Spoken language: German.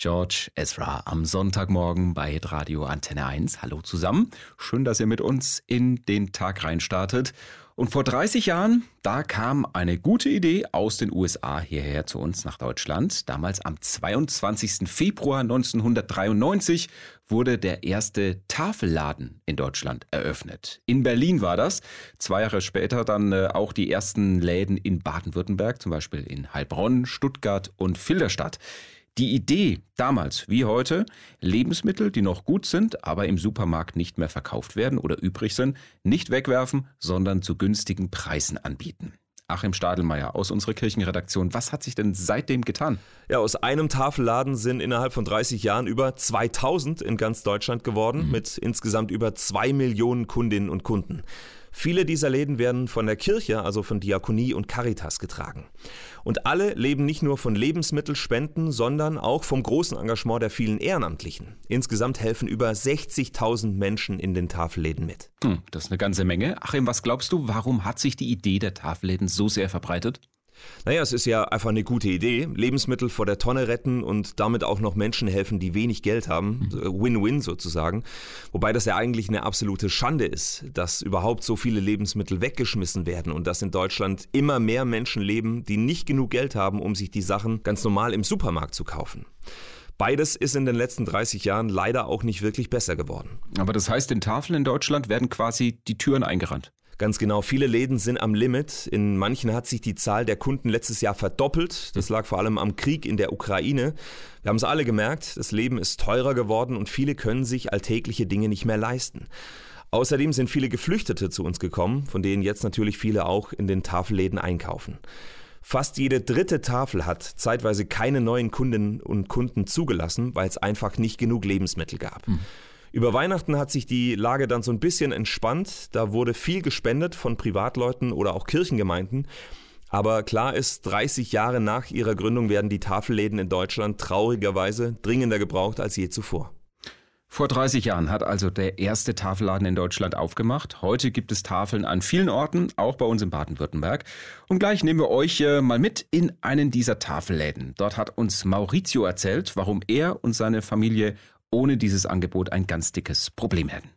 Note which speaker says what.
Speaker 1: George Ezra am Sonntagmorgen bei Radio Antenne 1. Hallo zusammen. Schön, dass ihr mit uns in den Tag reinstartet. Und vor 30 Jahren, da kam eine gute Idee aus den USA hierher zu uns nach Deutschland. Damals am 22. Februar 1993 wurde der erste Tafelladen in Deutschland eröffnet. In Berlin war das. Zwei Jahre später dann äh, auch die ersten Läden in Baden-Württemberg, zum Beispiel in Heilbronn, Stuttgart und Filderstadt. Die Idee damals wie heute, Lebensmittel, die noch gut sind, aber im Supermarkt nicht mehr verkauft werden oder übrig sind, nicht wegwerfen, sondern zu günstigen Preisen anbieten. Achim Stadelmeier aus unserer Kirchenredaktion. Was hat sich denn seitdem getan?
Speaker 2: Ja, aus einem Tafelladen sind innerhalb von 30 Jahren über 2000 in ganz Deutschland geworden, mhm. mit insgesamt über zwei Millionen Kundinnen und Kunden. Viele dieser Läden werden von der Kirche, also von Diakonie und Caritas getragen. Und alle leben nicht nur von Lebensmittelspenden, sondern auch vom großen Engagement der vielen Ehrenamtlichen. Insgesamt helfen über 60.000 Menschen in den Tafelläden mit.
Speaker 1: Hm, das ist eine ganze Menge. Achim, was glaubst du, warum hat sich die Idee der Tafelläden so sehr verbreitet?
Speaker 2: Naja, es ist ja einfach eine gute Idee. Lebensmittel vor der Tonne retten und damit auch noch Menschen helfen, die wenig Geld haben. Mhm. Win-win sozusagen. Wobei das ja eigentlich eine absolute Schande ist, dass überhaupt so viele Lebensmittel weggeschmissen werden und dass in Deutschland immer mehr Menschen leben, die nicht genug Geld haben, um sich die Sachen ganz normal im Supermarkt zu kaufen. Beides ist in den letzten 30 Jahren leider auch nicht wirklich besser geworden.
Speaker 1: Aber das heißt, in Tafeln in Deutschland werden quasi die Türen eingerannt.
Speaker 2: Ganz genau. Viele Läden sind am Limit. In manchen hat sich die Zahl der Kunden letztes Jahr verdoppelt. Das lag vor allem am Krieg in der Ukraine. Wir haben es alle gemerkt. Das Leben ist teurer geworden und viele können sich alltägliche Dinge nicht mehr leisten. Außerdem sind viele Geflüchtete zu uns gekommen, von denen jetzt natürlich viele auch in den Tafelläden einkaufen. Fast jede dritte Tafel hat zeitweise keine neuen Kundinnen und Kunden zugelassen, weil es einfach nicht genug Lebensmittel gab. Mhm. Über Weihnachten hat sich die Lage dann so ein bisschen entspannt. Da wurde viel gespendet von Privatleuten oder auch Kirchengemeinden. Aber klar ist, 30 Jahre nach ihrer Gründung werden die Tafelläden in Deutschland traurigerweise dringender gebraucht als je zuvor.
Speaker 1: Vor 30 Jahren hat also der erste Tafelladen in Deutschland aufgemacht. Heute gibt es Tafeln an vielen Orten, auch bei uns in Baden-Württemberg. Und gleich nehmen wir euch äh, mal mit in einen dieser Tafelläden. Dort hat uns Maurizio erzählt, warum er und seine Familie ohne dieses Angebot ein ganz dickes Problem hätten.